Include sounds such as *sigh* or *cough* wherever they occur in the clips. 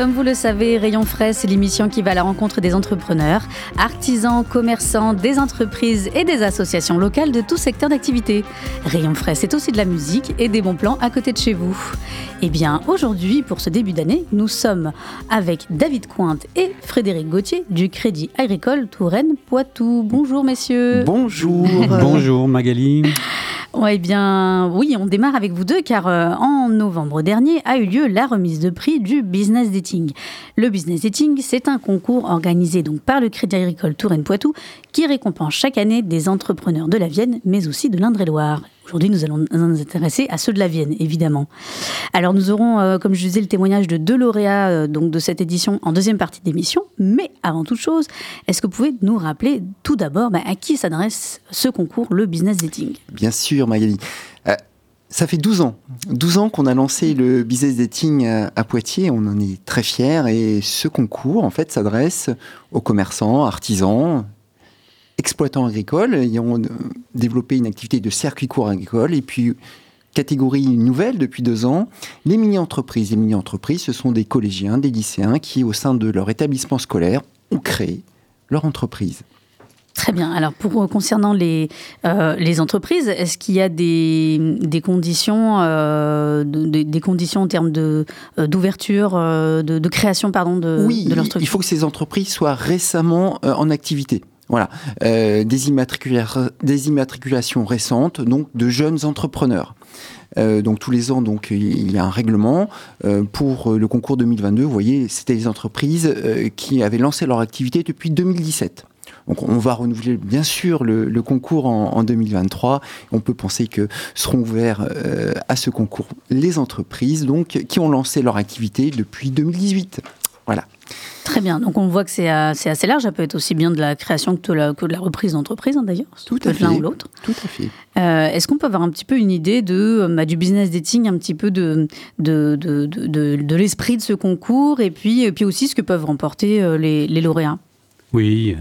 Comme vous le savez, Rayon Frais, c'est l'émission qui va à la rencontre des entrepreneurs, artisans, commerçants, des entreprises et des associations locales de tout secteur d'activité. Rayon Frais, c'est aussi de la musique et des bons plans à côté de chez vous. Eh bien, aujourd'hui, pour ce début d'année, nous sommes avec David Cointe et Frédéric Gauthier du Crédit Agricole Touraine-Poitou. Bonjour, messieurs. Bonjour. Bonjour Magali. Eh bien, oui, on démarre avec vous deux car euh, en novembre dernier a eu lieu la remise de prix du Business Dating. Le Business Dating, c'est un concours organisé donc par le Crédit Agricole Touraine-Poitou qui récompense chaque année des entrepreneurs de la Vienne, mais aussi de l'Indre-et-Loire. Aujourd'hui, nous allons nous intéresser à ceux de la Vienne, évidemment. Alors, nous aurons, euh, comme je disais, le témoignage de deux lauréats euh, donc de cette édition en deuxième partie d'émission. Mais avant toute chose, est-ce que vous pouvez nous rappeler tout d'abord bah, à qui s'adresse ce concours, le Business Dating? Bien sûr, Magali. Euh, ça fait 12 ans, 12 ans qu'on a lancé le business dating à Poitiers. On en est très fiers et ce concours, en fait, s'adresse aux commerçants, artisans, exploitants agricoles ayant développé une activité de circuit court agricole et puis catégorie nouvelle depuis deux ans, les mini-entreprises. Les mini-entreprises, ce sont des collégiens, des lycéens qui, au sein de leur établissement scolaire, ont créé leur entreprise. Très bien. Alors, pour concernant les, euh, les entreprises, est-ce qu'il y a des, des conditions, euh, de, des conditions en termes de euh, d'ouverture, de, de, création, pardon, de, oui, de leur structure il faut que ces entreprises soient récemment en activité. Voilà, euh, des, immatricula des, immatriculations récentes, donc de jeunes entrepreneurs. Euh, donc tous les ans, donc il y a un règlement euh, pour le concours 2022. Vous voyez, c'était les entreprises qui avaient lancé leur activité depuis 2017. Donc on va renouveler bien sûr le, concours en, en, 2023. On peut penser que seront ouverts à ce concours les entreprises donc qui ont lancé leur activité depuis 2018. Très bien. Donc on voit que c'est assez large. Ça peut être aussi bien de la création que de la, que de la reprise d'entreprise, hein, d'ailleurs. Tout à fait. L'un ou l'autre. Tout à fait. Euh, Est-ce qu'on peut avoir un petit peu une idée de, bah, du business dating, un petit peu de, de, de, de, de l'esprit de ce concours et puis, et puis aussi ce que peuvent remporter euh, les, les lauréats? Oui.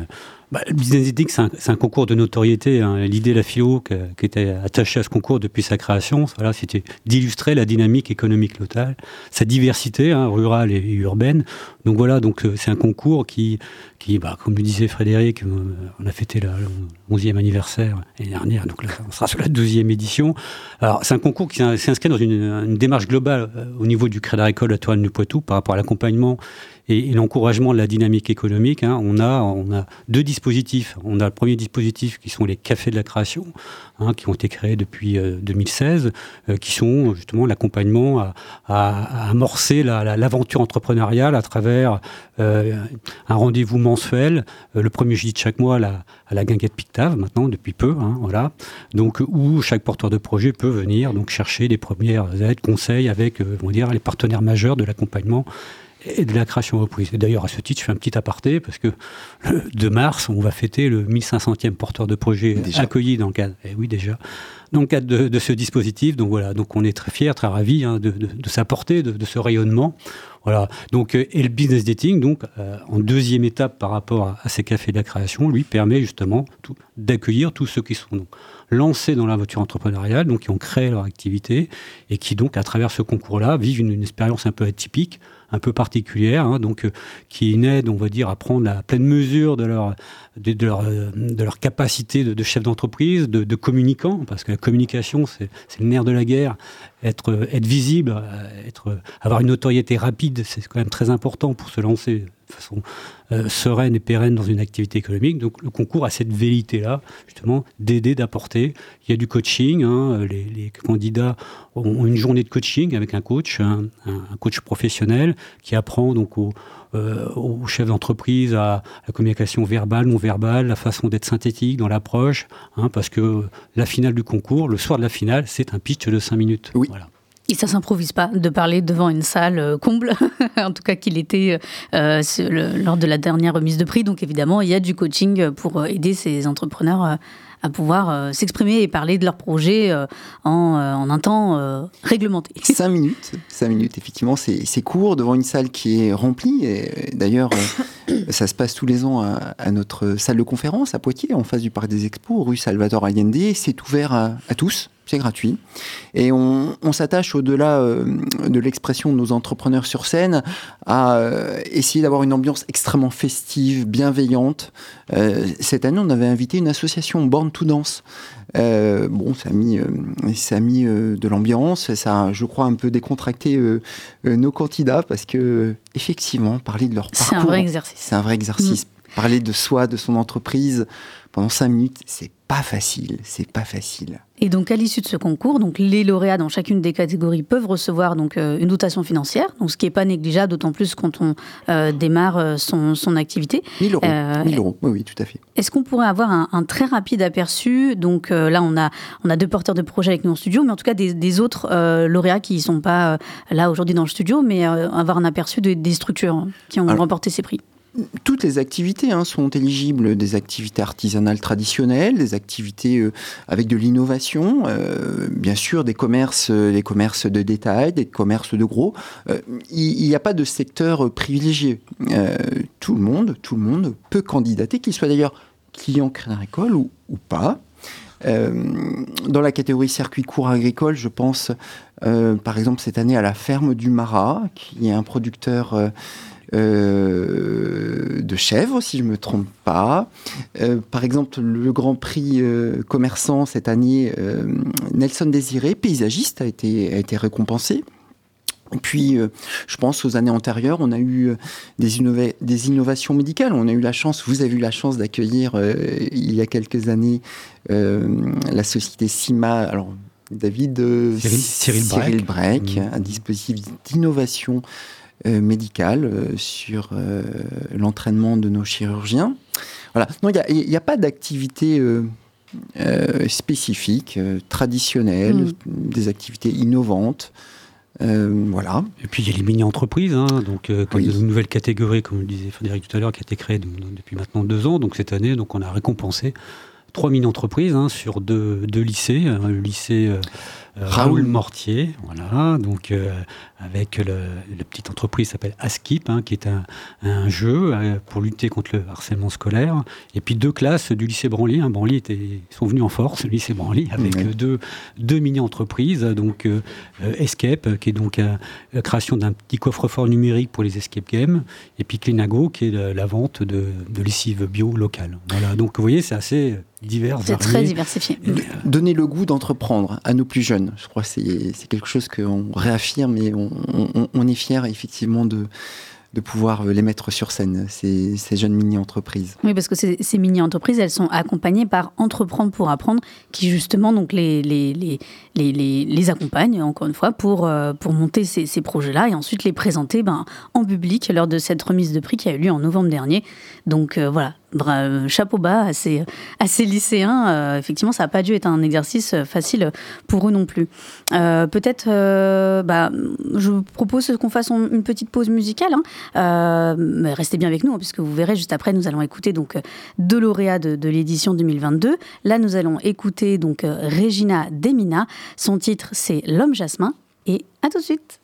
Bah, le business dating, c'est un, concours de notoriété. Hein. L'idée la FIO, qui, était attachée à ce concours depuis sa création, voilà, c'était d'illustrer la dynamique économique locale, sa diversité hein, rurale et urbaine. Donc voilà, donc euh, c'est un concours qui, bah, comme le disait Frédéric, euh, on a fêté le 11e anniversaire l'année dernière, donc là, on sera sur la 12e édition. Alors c'est un concours qui s'inscrit dans une, démarche globale euh, au niveau du Crédit Agricole à Touraine du par rapport à l'accompagnement et, l'encouragement de la dynamique économique. Hein. On, a, on a deux dispositifs. On a le premier dispositif qui sont les cafés de la création, hein, qui ont été créés depuis euh, 2016, euh, qui sont justement l'accompagnement à, amorcer l'aventure la, entrepreneuriale à travers euh, un rendez-vous mensuel, euh, le premier jeudi de chaque mois à la, guinguette Pictave, maintenant depuis peu, hein, voilà. Donc où chaque porteur de projet peut venir donc chercher les premières aides, conseils avec, euh, on dire, les partenaires majeurs de l'accompagnement et de la création reprise. Et d'ailleurs, à ce titre, je fais un petit aparté parce que le 2 mars, on va fêter le 1500e porteur de projet déjà. accueilli dans le cadre. Et oui, déjà. Dans le cadre de, de, ce dispositif, donc voilà, donc on est très fiers, très ravis hein, de, de, de, sa portée, de, ce rayonnement. Voilà. Donc, euh, et le business dating, donc euh, en deuxième étape par rapport à, à, ces cafés de la création, lui permet justement d'accueillir tous ceux qui sont donc, lancés dans l'aventure entrepreneuriale, donc qui ont créé leur activité et qui donc à travers ce concours-là vivent une, une expérience un peu atypique un peu particulière, hein, donc euh, qui est on va dire, à prendre la pleine mesure de leur, de, leur, de leur capacité de, chef d'entreprise, de, communicant, parce que la communication, c'est le nerf de la guerre. Être, être visible, être, avoir une notoriété rapide, c'est quand même très important pour se lancer de façon sereine et pérenne dans une activité économique. Donc le concours a cette vérité-là, justement, d'aider, d'apporter. Il y a du coaching, hein, les, candidats ont une journée de coaching avec un coach, un, un coach professionnel qui apprend donc aux euh, au chef d'entreprise, à la communication verbale, non verbale, la façon d'être synthétique dans l'approche, hein, parce que la finale du concours, le soir de la finale, c'est un pitch de 5 minutes. Oui. Voilà. Et ça s'improvise pas de parler devant une salle euh, comble, *laughs* en tout cas qu'il était euh, lors de la dernière remise de prix. Donc évidemment, il y a du coaching pour aider ces entrepreneurs à pouvoir euh, s'exprimer et parler de leur projet euh, en, euh, en, un temps réglementé. *laughs* Cinq minutes, cinq minutes, effectivement, c'est court devant une salle qui est remplie. Et d'ailleurs, *coughs* ça se passe tous les ans à, notre salle de conférence à Poitiers, en face du parc des Expos, rue Salvatore Allende. C'est ouvert à tous c'est gratuit. Et on, s'attache au-delà euh, de l'expression de nos entrepreneurs sur scène à euh, essayer d'avoir une ambiance extrêmement festive, bienveillante. Euh, cette année, on avait invité une association Born to Dance. bon, ça a mis, ça a mis de l'ambiance, ça a, je crois, un peu décontracté nos candidats parce que, effectivement, parler de leur parcours. C'est un vrai exercice. C'est un vrai exercice. Mm. Parler de soi, de son entreprise pendant cinq minutes, c'est pas facile, c'est pas facile. Et donc à l'issue de ce concours, donc les lauréats dans chacune des catégories peuvent recevoir donc euh, une dotation financière, donc ce qui n'est pas négligeable, d'autant plus quand on euh, démarre euh, son, son, activité. 1000 euros. 1000 euros, oui, oui, tout à fait. Est-ce qu'on pourrait avoir un, très rapide aperçu? Donc là, on a, on a deux porteurs de projets avec nous en studio, mais en tout cas des, autres lauréats qui ne sont pas là aujourd'hui dans le studio, mais avoir un aperçu des structures qui ont remporté ces prix toutes les activités hein, sont éligibles, des activités artisanales traditionnelles, des activités euh, avec de l'innovation, euh, bien sûr des commerces, euh, des commerces de détail, des commerces de gros. Il n'y a pas de secteur privilégié. tout le monde, tout le monde peut candidater, qu'il soit d'ailleurs client Agricole ou, ou pas. dans la catégorie circuit court agricole, je pense par exemple cette année à la ferme du Marat, qui est un producteur euh, de chèvres, si je ne me trompe pas. Euh, par exemple, le Grand Prix euh, commerçant cette année, Nelson Désiré, paysagiste, a été, a été récompensé. Et puis, je pense aux années antérieures, on a eu des, des, innovations médicales. On a eu la chance, vous avez eu la chance d'accueillir il y a quelques années la société CIMA. Alors, David Cyril, Cyril Breck, mmh. un dispositif d'innovation médicale euh, sur euh, l'entraînement de nos chirurgiens. Voilà. Non, il n'y a, pas d'activité spécifique, traditionnelle, mm. des activités innovantes. voilà. Et puis il y a les mini-entreprises, hein, donc une nouvelle catégorie, comme le disait Frédéric tout à l'heure, qui a été créée depuis maintenant deux ans. Donc cette année, donc on a récompensé trois mini-entreprises hein, sur deux, deux lycées, le lycée Raoul Mortier, voilà, donc euh, avec le, la petite entreprise qui s'appelle Askip, hein, qui est un, un jeu euh, pour lutter contre le harcèlement scolaire, et puis deux classes du lycée Branly. Hein, Branly était, ils sont venus en force, le lycée Branly, avec deux, deux mini-entreprises, donc euh, Escape, qui est donc la création d'un petit coffre-fort numérique pour les escape games, et puis Clinago, qui est la, vente de, de lessive bio locale. Voilà, donc vous voyez, c'est assez divers. C'est très diversifié. Donner le goût d'entreprendre à nos plus jeunes. Je crois que c'est quelque chose qu'on réaffirme et on, est fier effectivement de, de pouvoir les mettre sur scène, ces, jeunes mini-entreprises. Oui, parce que ces, mini-entreprises, elles sont accompagnées par Entreprendre pour apprendre, qui justement donc les, les, les, les, les accompagne, encore une fois, pour, euh, pour monter ces, ces projets-là et ensuite les présenter ben, en public lors de cette remise de prix qui a eu lieu en novembre dernier. Donc euh, voilà, chapeau bas à ces, lycéens. Euh, effectivement, ça n'a pas dû être un exercice facile pour eux non plus. Euh, peut-être, euh, bah, je vous propose qu'on fasse une petite pause musicale. Hein. restez bien avec nous, hein, puisque vous verrez juste après, nous allons écouter donc deux lauréats de, l'édition 2022. Là, nous allons écouter donc Regina Demina. Son titre, c'est L'homme jasmin. Et à tout de suite.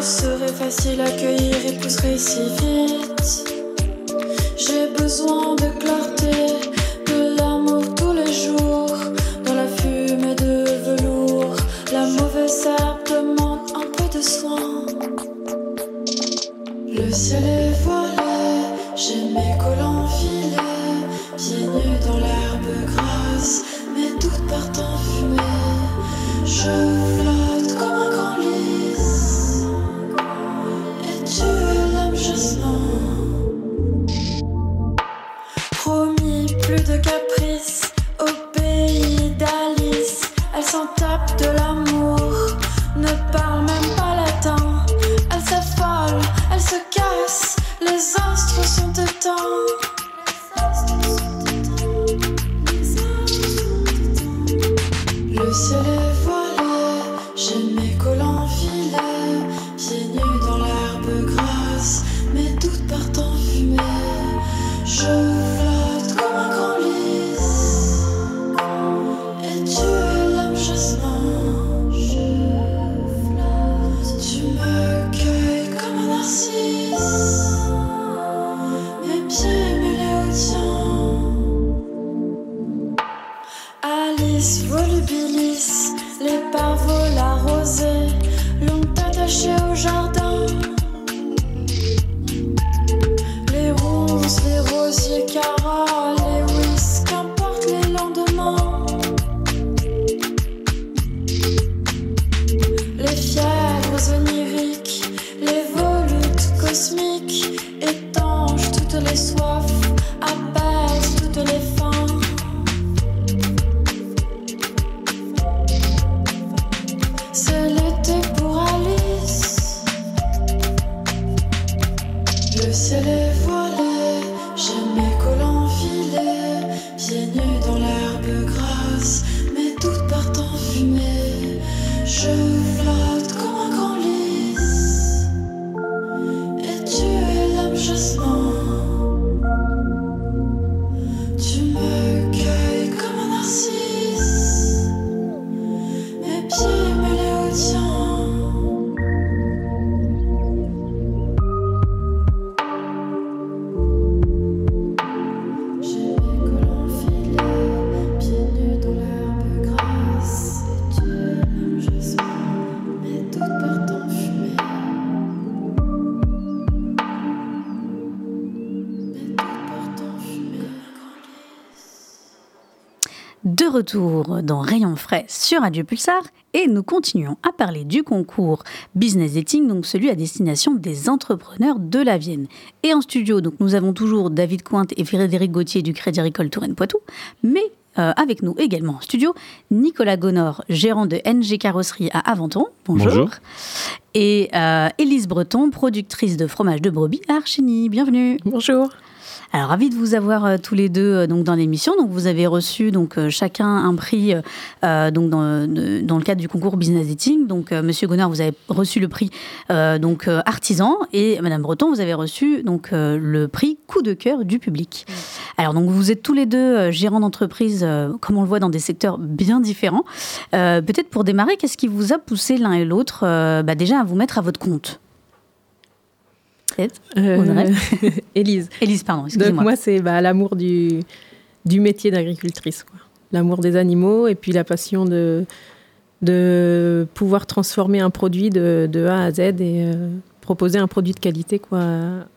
Je facile à cueillir et pousserai si vite. J'ai besoin de clarté, Le ciel est faux. Retour dans Rayon Frais sur Radio Pulsar et nous continuons à parler du concours Business Dating, donc celui à destination des entrepreneurs de la Vienne. Et en studio, donc nous avons toujours David Cointe et Frédéric Gauthier du Crédit Agricole Touraine-Poitou, mais euh, avec nous également en studio Nicolas Gonor, gérant de NG Carrosserie à Aventon. Bonjour. Et euh, Élise Breton, productrice de fromage de brebis à Archeny. Bienvenue. Bonjour. Alors, ravi de vous avoir euh, tous les deux euh, donc, dans l'émission. Donc, vous avez reçu donc, euh, chacun un prix donc, dans, dans, le cadre du concours Business Eating. Donc, Monsieur Gonard, vous avez reçu le prix donc, artisan et Madame Breton, vous avez reçu donc, le prix coup de cœur du public. Alors, donc, vous êtes tous les deux gérants d'entreprise, comme on le voit, dans des secteurs bien différents. Peut-être pour démarrer, qu'est-ce qui vous a poussé l'un et l'autre bah, déjà à vous mettre à votre compte? Euh, *laughs* Élise. Élise, pardon, excusez-moi. moi, c'est bah, l'amour du, du métier d'agricultrice. L'amour des animaux et puis la passion de, de pouvoir transformer un produit de, de A à Z et euh, proposer un produit de qualité quoi,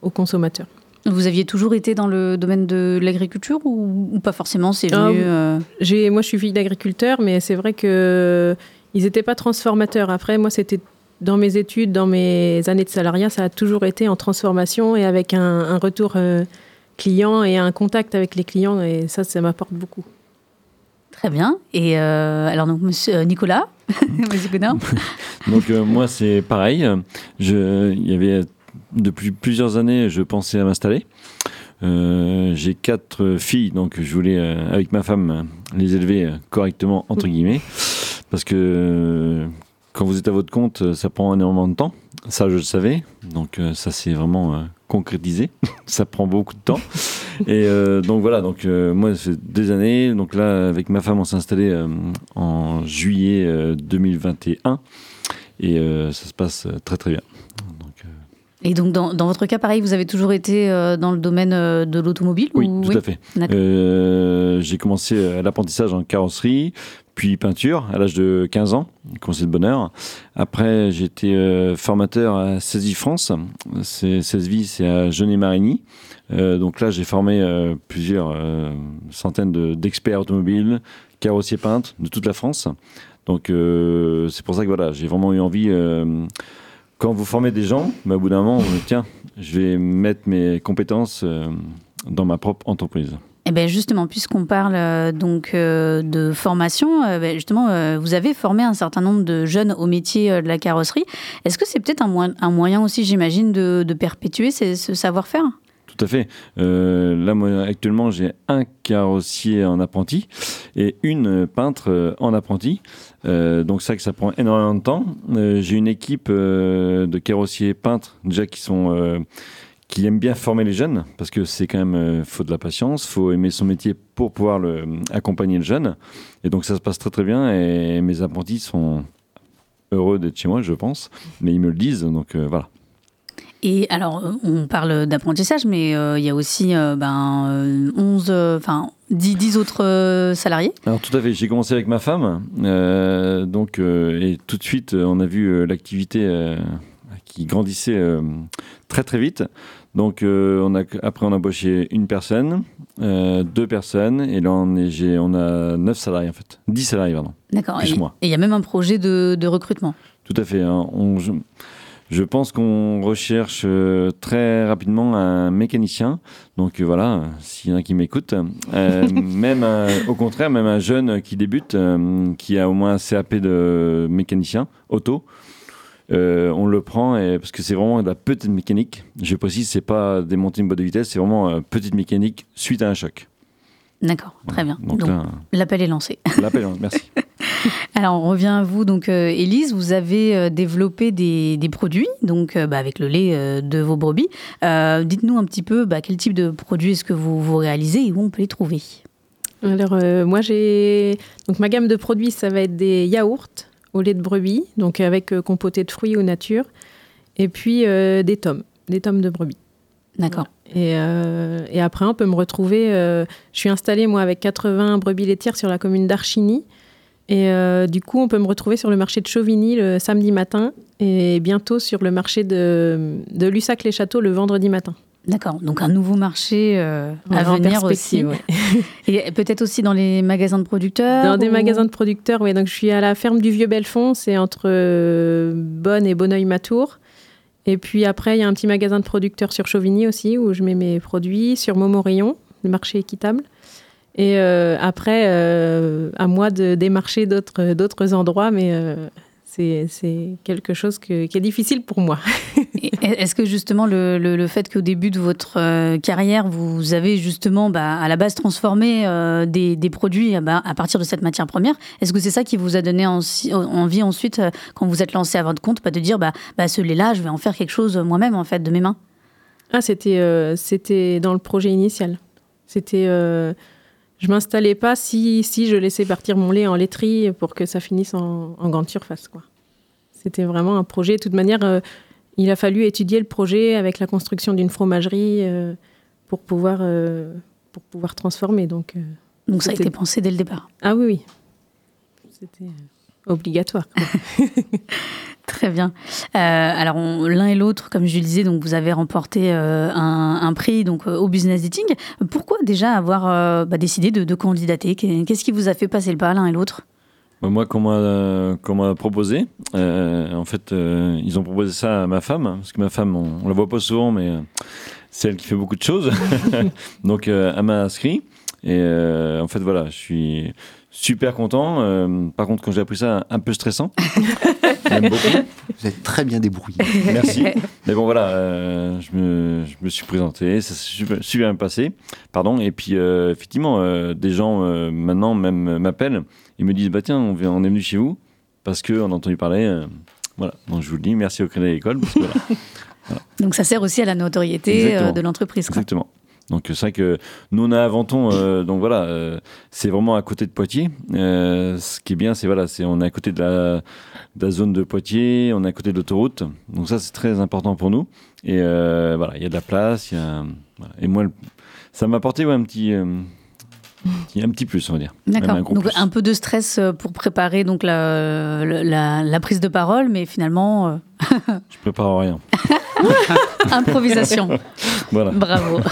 aux consommateurs. Vous aviez toujours été dans le domaine de l'agriculture ou, pas forcément C'est venu. Ah, euh, moi, je suis fille d'agriculteur, mais c'est vrai que ils n'étaient pas transformateurs. Après, moi, c'était dans mes études, dans mes années de salariat, ça a toujours été en transformation et avec un, retour euh, client et un contact avec les clients. Et ça, ça m'apporte beaucoup. Très bien. Et euh, alors, donc, monsieur euh, Nicolas, *laughs* monsieur *laughs* Donc, moi, c'est pareil. Il y avait, depuis plusieurs années, je pensais à m'installer. j'ai quatre filles, donc je voulais, avec ma femme, les élever correctement, entre guillemets. Parce que quand vous êtes à votre compte, euh, ça prend énormément de temps. Ça, je le savais. Donc, euh, ça, c'est vraiment euh, concrétisé. *laughs* ça prend beaucoup de temps. Et donc, voilà. Donc, moi, ça fait des années. Donc, là, avec ma femme, on s'est installé en juillet 2021. Et ça se passe très, très bien. et donc, dans, dans, votre cas, pareil, vous avez toujours été dans le domaine de l'automobile Oui, tout à fait. J'ai commencé l'apprentissage en carrosserie, puis peinture à l'âge de 15 ans, conseil de bonheur. Après, j'ai été euh, formateur à Cési France. Cési, c'est à Genet-Marigny. Euh, donc là, j'ai formé euh, plusieurs centaines d'experts automobiles, carrossiers peintres de toute la France. Donc c'est pour ça que voilà, j'ai vraiment eu envie. quand vous formez des gens, bah, au bout d'un moment, tiens, je vais mettre mes compétences euh, dans ma propre entreprise. Eh ben justement, puisqu'on parle euh, donc euh, de formation, euh, ben, justement, vous avez formé un certain nombre de jeunes au métier de la carrosserie. Est-ce que c'est peut-être un, moyen- aussi, j'imagine, de, perpétuer ce savoir-faire? Tout à fait. Là, actuellement, j'ai un carrossier en apprenti et une peintre en apprenti. Euh, donc, ça, que ça prend énormément de temps. J'ai une équipe de carrossiers peintres, déjà, qui sont. Euh, qui aiment bien former les jeunes, parce que c'est quand même, euh, faut de la patience, faut aimer son métier pour pouvoir le, accompagner le jeune. Et donc ça se passe très très bien, et mes apprentis sont heureux d'être chez moi, je pense, mais ils me le disent, donc euh, voilà. Et alors, euh, on parle d'apprentissage, mais euh, il y a aussi euh, ben, euh, 11, euh, enfin 10, 10 autres euh, salariés. Alors tout à fait, j'ai commencé avec ma femme, euh, donc euh, et tout de suite euh, on a vu euh, l'activité euh, qui grandissait euh, très très vite. Donc euh, on a après on a embauché une personne, euh, deux personnes et là on est on a neuf salariés en fait, 10 salariés pardon. D'accord. Et il y a même un projet de, de recrutement. Tout à fait. hein. On- je, je pense qu'on recherche euh, très rapidement un mécanicien. Donc voilà, s'il y en a qui m'écoutent, *laughs* même un- au contraire, même un jeune qui débute, qui a au moins un CAP de mécanicien auto. Euh, on le prend et, parce que c'est vraiment de la petite mécanique. Je précise, c'est pas démonter une boîte de vitesse, c'est vraiment euh, petite mécanique suite à un choc. D'accord, très bien. Donc Donc, là, l'appel est lancé. *laughs* l'appel, merci. *laughs* Alors, on revient à vous. Donc, euh, Élise, vous avez euh, développé des, des produits, donc euh, bah, avec le lait euh, de vos brebis. Euh, Dites-nous un petit peu bah, quel type de produits est-ce que vous, vous réalisez et où on peut les trouver? Alors, euh, moi, j'ai. Donc, ma gamme de produits, ça va être des yaourts au lait de brebis, donc avec euh, compoté de fruits ou nature, et puis euh, des tomes, des tomes de brebis. D'accord. Et, euh, et après, on peut me retrouver. je suis installée, moi, avec 80 brebis laitières sur la commune d'Archigny. Et du coup, on peut me retrouver sur le marché de Chauvigny le samedi matin et bientôt sur le marché de, de Lussac-les-Châteaux le vendredi matin. D'accord. Donc, un nouveau marché euh, à En venir aussi. ouais. *laughs* Et peut-être aussi dans les magasins de producteurs Dans des ou- magasins de producteurs, oui. Donc, je suis à la ferme du Vieux Belfond, c'est entre euh, Bonne et Bonneuil-Matour. Et puis après, il y a un petit magasin de producteurs sur Chauvigny aussi, où je mets mes produits, sur Montmorillon, le marché équitable. Et euh, après, euh, à moi de démarcher d'autres endroits, mais c'est c'est quelque chose que- qui est difficile pour moi. *laughs* Est-ce que justement le, le- fait qu'au début de votre euh, carrière, vous avez justement bah, à la base transformé euh, des, des produits euh, bah, à partir de cette matière première, est-ce que c'est ça qui vous a donné envie ensuite, euh, quand vous êtes lancé à votre compte, de dire bah, bah, ce lait-là, je vais en faire quelque chose moi-même en fait de mes mains? Ah, c'était dans le projet initial. C'était. euh, je m'installais pas si, si je laissais partir mon lait en laiterie pour que ça finisse en, en grande surface. quoi. C'était vraiment un projet. De toute manière, il a fallu étudier le projet avec la construction d'une fromagerie euh, pour, pouvoir, euh, pour pouvoir transformer. Donc, euh, Donc ça a C'était- été pensé dès le départ. ah oui, oui. C'était obligatoire. *laughs* *laughs* Très bien. Euh, alors on- l'un et l'autre, comme je le disais, donc vous avez remporté euh, un, un prix donc au business dating. Pourquoi déjà avoir euh, bah, décidé de, de candidater? Qu'est-ce qui vous a fait passer le pas l'un et l'autre? Moi, qu'on m'a m'a proposé, euh, en fait, euh, ils ont proposé ça à ma femme, hein, parce que ma femme, on, on la voit pas souvent, mais euh, c'est elle qui fait beaucoup de choses. *laughs* Donc, euh, elle m'a inscrit. Et euh, en fait, voilà, je suis super content. Euh, par contre, quand j'ai appris ça, un peu stressant. *laughs* J'aime beaucoup. Vous êtes très bien débrouillé. Merci. *laughs* Mais bon, voilà, euh, je, me, je me suis présenté, ça s'est super, super bien passé. Pardon. Et puis, euh, effectivement, euh, des gens euh, maintenant même m'appellent. Ils me disent bah tiens, on, vient- on est venu chez vous parce qu'on a entendu parler. euh, voilà. Donc, je vous le dis, merci au Crédit Agricole. parce que, voilà, *laughs* Donc ça sert aussi à la notoriété Exactement. euh, de l'entreprise. exactement. Donc, c'est vrai que nous, on a à Venton, euh, donc voilà, euh, c'est vraiment à côté de Poitiers. Euh, ce qui est bien, c'est voilà, c'est on est à côté de la, de la zone de Poitiers, on est à côté de l'autoroute. Donc, ça, c'est très important pour nous. Et euh, voilà, il y a de la place. Y a, voilà. Et moi, ça m'a apporté ouais, un, petit, un petit plus, on va dire. D'accord. un Donc plus. un peu de stress pour préparer donc la, la, la prise de parole, mais finalement *laughs* Je prépare rien. *laughs* *laughs* improvisation. Voilà. Bravo. *laughs*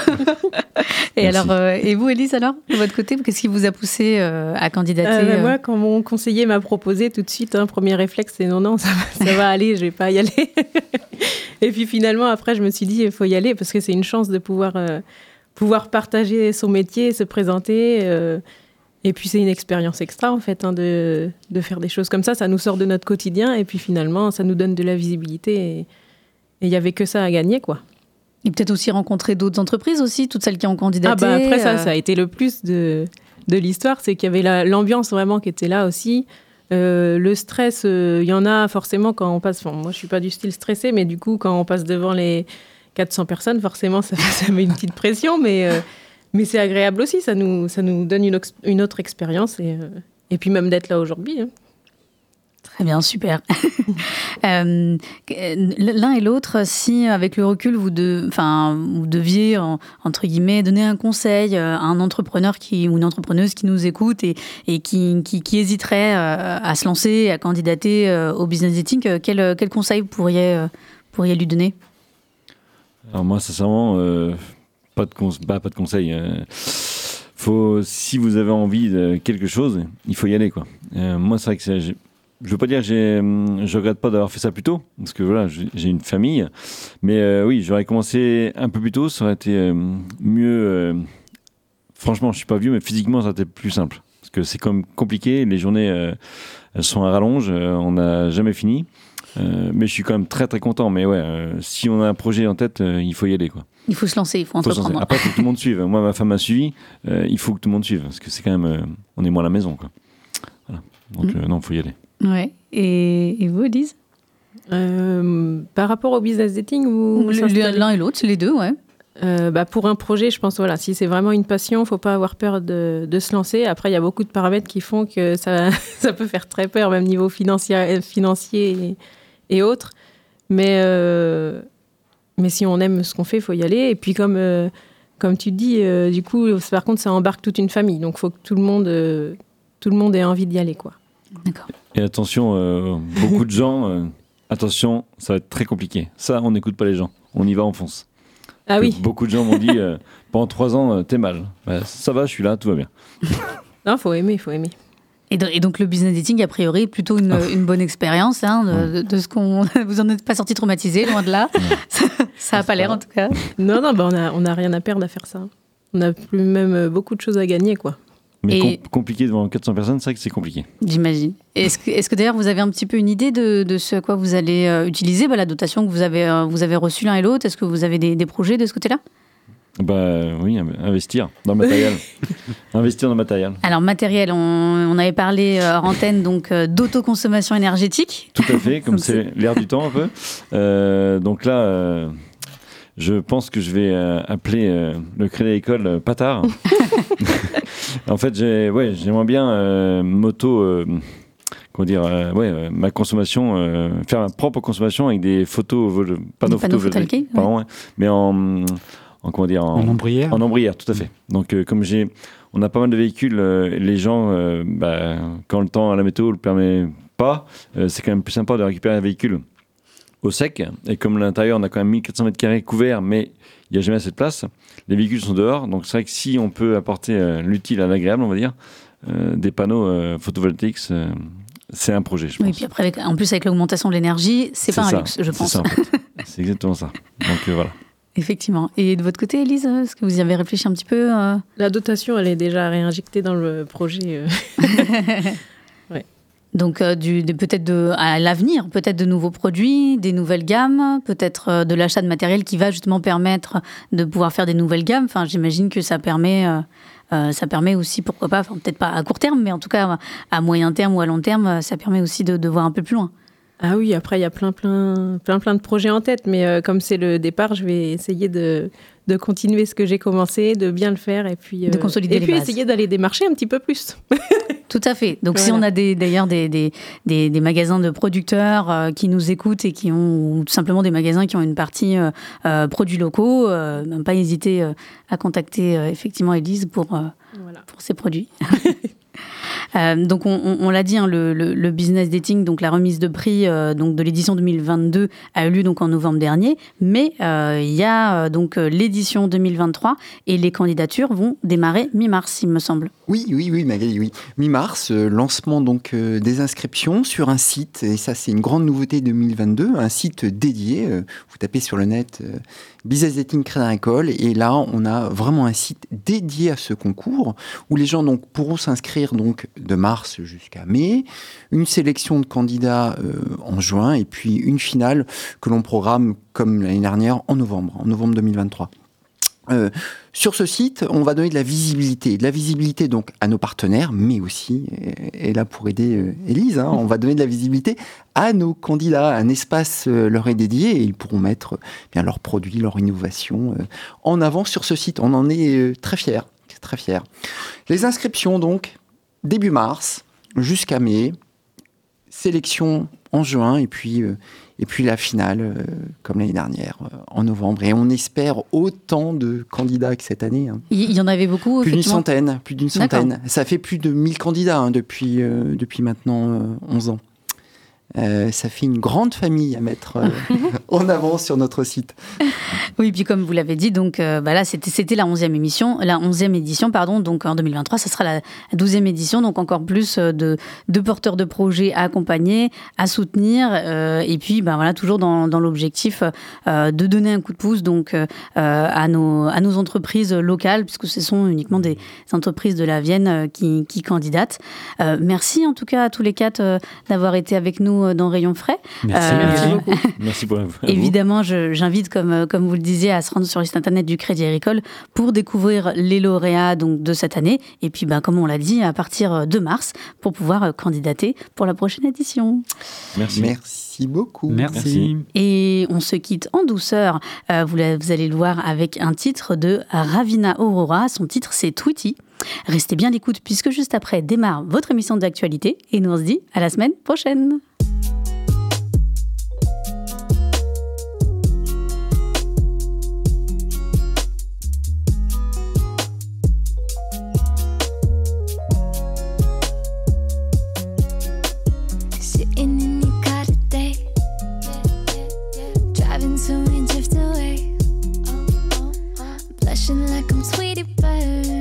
Et Merci. alors, euh, et vous, Élise, alors, de votre côté, qu'est-ce qui vous a poussé euh, à candidater Euh, bah, euh, Moi, quand mon conseiller m'a proposé tout de suite, un premier réflexe, c'est non, non, ça va, ça va aller, je vais pas y aller. *laughs* et puis finalement, après, je me suis dit, il faut y aller parce que c'est une chance de pouvoir, euh, pouvoir partager son métier, se présenter. euh, et puis c'est une expérience extra, en fait, hein, de, de faire des choses comme ça. Ça nous sort de notre quotidien et puis finalement, ça nous donne de la visibilité. Et et il y avait que ça à gagner, quoi. Et peut-être aussi rencontrer d'autres entreprises aussi, toutes celles qui ont candidaté. Ah bah après ça, euh, ça a été le plus de, de l'histoire, c'est qu'il y avait la- l'ambiance vraiment qui était là aussi. Euh, le stress, euh, il y en a forcément quand on passe. Enfin, moi, je suis pas du style stressé, mais du coup, quand on passe devant les 400 personnes, forcément, *laughs* ça, ça met une petite pression, mais euh, mais c'est agréable aussi. Ça nous ça nous donne une, une autre expérience et et puis même d'être là aujourd'hui. hein. Très bien, super. *laughs* Euh, L'un et l'autre, si avec le recul, vous, deviez, en- entre guillemets, donner un conseil euh, à un entrepreneur ou une entrepreneuse qui nous écoute et, qui, hésiterait euh, à se lancer, à candidater euh, au business dating, euh, quel, conseil vous pourriez, euh, pourriez lui donner? Alors moi, sincèrement, euh, pas, de cons- bah, pas de conseil. euh. si vous avez envie de quelque chose, il faut y aller. Euh, moi, c'est vrai que je veux pas dire que j'ai, hum, je regrette pas d'avoir fait ça plus tôt, parce que voilà, j'ai une famille. Mais euh, oui, j'aurais commencé un peu plus tôt, ça aurait été euh, mieux. euh, franchement, je suis pas vieux, mais physiquement, ça aurait été plus simple. Parce que c'est quand même compliqué, les journées sont à rallonge, on n'a jamais fini. Mais je suis quand même très très content. Mais ouais, si on a un projet en tête, il faut y aller. Quoi. Il faut se lancer, il faut Faut entreprendre. Après, il faut que tout le monde suive. Moi, ma femme m'a suivi. il faut que tout le monde suive. Parce que c'est quand même. on est moins à la maison. Quoi. Voilà. Donc, Mm. euh, non, il faut y aller. Ouais. Et, et vous, Elise? Euh, par rapport au business dating ou L'un et l'autre, les deux, ouais. Euh, bah, pour un projet, je pense voilà, si c'est vraiment une passion, faut pas avoir peur de, de se lancer. Après, il y a beaucoup de paramètres qui font que ça, *laughs* ça peut faire très peur, même niveau financier, financier et, et autres. Mais, euh, mais si on aime ce qu'on fait, il faut y aller. Et puis comme, euh, comme tu dis, du coup, par contre, ça embarque toute une famille. Donc, il faut que tout le monde, tout le monde ait envie d'y aller, quoi. D'accord. Et attention, euh, beaucoup de gens. euh, attention, ça va être très compliqué. Ça, on n'écoute pas les gens. On y va, on fonce. Ah oui. Beaucoup de gens m'ont dit euh, *laughs* pendant trois ans, euh, t'es mal. Bah, ça va, je suis là, tout va bien. Non, faut aimer, faut aimer. Et, do- et donc le business dating, a priori, est plutôt une, Ah. une bonne expérience. Hein, de, de- de ce qu'on, *laughs* vous en êtes pas sorti traumatisé, loin de là. *laughs* ça n'a pas l'air en tout cas. Non, non, bah, on a, on a rien à perdre à faire ça. On a plus même beaucoup de choses à gagner, quoi. Mais com- compliqué devant 400 personnes, c'est vrai que c'est compliqué. J'imagine. Est-ce que, est-ce que d'ailleurs vous avez un petit peu une idée de, de ce à quoi vous allez euh, utiliser bah, la dotation que vous avez, euh, vous avez reçue l'un et l'autre? Est-ce que vous avez des, des projets de ce côté-là? Bah oui, in- investir dans le matériel. *laughs* investir dans le matériel. Alors matériel, on, on avait parlé euh, hors antenne donc euh, d'autoconsommation énergétique. Tout à fait, comme *laughs* c'est l'air du temps un peu. Euh, donc là, je pense que je vais appeler le Crédit euh, Patard. *laughs* *laughs* en fait, j'ai, ouais, j'aimerais bien euh, moto, euh, comment dire, euh, ouais, euh, ma consommation, euh, faire ma propre consommation avec des photos, vol- panneaux, Des panneaux photovoltaïques, pardon, ouais. mais en, en comment dire, En ombrière en ombrière, tout à fait. Donc, euh, comme j'ai, on a pas mal de véhicules, euh, les gens, euh, bah, quand le temps à la météo le permet pas, euh, c'est quand même plus sympa de récupérer un véhicule au sec. Et comme l'intérieur, on a quand même 1400 mètres carrés couverts, mais il n'y a jamais assez de place. Les véhicules sont dehors, donc c'est vrai que si on peut apporter euh, l'utile à l'agréable, on va dire, euh, des panneaux euh, photovoltaïques, c'est- c'est un projet, je pense. Oui, puis après, avec- en plus avec l'augmentation de l'énergie, c'est pas un ça, luxe, je c'est pense. ça, en fait. *laughs* c'est exactement ça. Donc euh, voilà. Effectivement. Et de votre côté, Elise, est-ce que vous y avez réfléchi un petit peu euh? La dotation, elle est déjà réinjectée dans le projet. euh. *laughs* Donc, euh, peut-être à l'avenir, peut-être de nouveaux produits, des nouvelles gammes, peut-être euh, de l'achat de matériel qui va justement permettre de pouvoir faire des nouvelles gammes. Enfin, j'imagine que ça permet, euh, ça permet aussi, pourquoi pas, enfin, peut-être pas à court terme, mais en tout cas à moyen terme ou à long terme, ça permet aussi de, voir un peu plus loin. Ah oui, après, il y a plein, plein, plein, plein de projets en tête, mais comme c'est le départ, je vais essayer de, de continuer ce que j'ai commencé, de bien le faire, et puis, De consolider et les puis bases. essayer d'aller démarcher un petit peu plus. *laughs* Tout à fait. Donc, si on a d'ailleurs des, des, des, des magasins de producteurs euh, qui nous écoutent et qui ont, ou tout simplement des magasins qui ont une partie euh, euh, produits locaux, euh, pas hésiter euh, à contacter euh, effectivement Elise pour, euh, Voilà. pour ces produits. *laughs* Euh, donc on, l'a dit, hein, le, business dating, donc la remise de prix euh, donc de l'édition 2022 a eu lieu donc en novembre dernier, mais euh, il y a donc l'édition 2023 et les candidatures vont démarrer mi-mars, il me semble. Oui, oui, oui, Magali, oui. Mi-mars, lancement donc des inscriptions sur un site, et ça c'est une grande nouveauté 2022, un site dédié. vous tapez sur le net Business Dating Crédit Agricole, et là on a vraiment un site dédié à ce concours où les gens donc pourront s'inscrire donc de mars jusqu'à mai, une sélection de candidats euh, en juin, et puis une finale que l'on programme comme l'année dernière en novembre, en novembre 2023. Euh, sur ce site, on va donner de la visibilité, de la visibilité donc à nos partenaires, mais aussi, et, et là pour aider euh, Élise, hein, on va donner de la visibilité à nos candidats. Un espace euh, leur est dédié et ils pourront mettre euh, bien leurs produits, leur innovation euh, en avant sur ce site. On en est euh, très fiers, très fiers. Les inscriptions donc début mars jusqu'à mai, sélection en juin et puis euh, et puis la finale euh, comme l'année dernière euh, en novembre. Et on espère autant de candidats que cette année hein. Il y en avait beaucoup, plus d'une centaine plus d'une centaine. Ça fait plus de 1000 candidats hein, depuis depuis maintenant euh, 11 ans Euh, ça fait une grande famille à mettre euh, *laughs* en avant sur notre site. Oui, puis comme vous l'avez dit, donc euh, bah là c'était la 11e émission, la 11e édition pardon, donc en 2023, ça sera la 12e édition, donc encore plus de, de porteurs de projets à accompagner, à soutenir, et puis ben voilà toujours dans, dans l'objectif de donner un coup de pouce donc à nos à nos entreprises locales, puisque ce sont uniquement des entreprises de la Vienne qui, qui candidatent. Merci en tout cas à tous les quatre d'avoir été avec nous euh, dans Rayon Frais. Merci. Euh, Merci beaucoup. *laughs* Merci pour. Évidemment, j'invite, comme, euh, comme vous le disiez, à se rendre sur le site internet du Crédit Agricole pour découvrir les lauréats donc, de cette année. Et puis, ben, comme on l'a dit, à partir de mars, pour pouvoir candidater pour la prochaine édition. Merci. Merci beaucoup. Merci. Et on se quitte en douceur. Euh, vous, la- vous allez le voir avec un titre de Ravina Aurora. Son titre, c'est Tweety. Restez bien l'écoute puisque juste après démarre votre émission d'actualité. Et nous, on se dit à la semaine prochaine. Like I'm Sweetie Bird.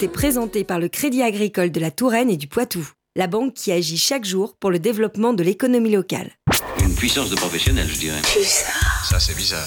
Été présentée par le Crédit agricole de la Touraine et du Poitou, la banque qui agit chaque jour pour le développement de l'économie locale. Une puissance de professionnel, je dirais. Ça, c'est bizarre.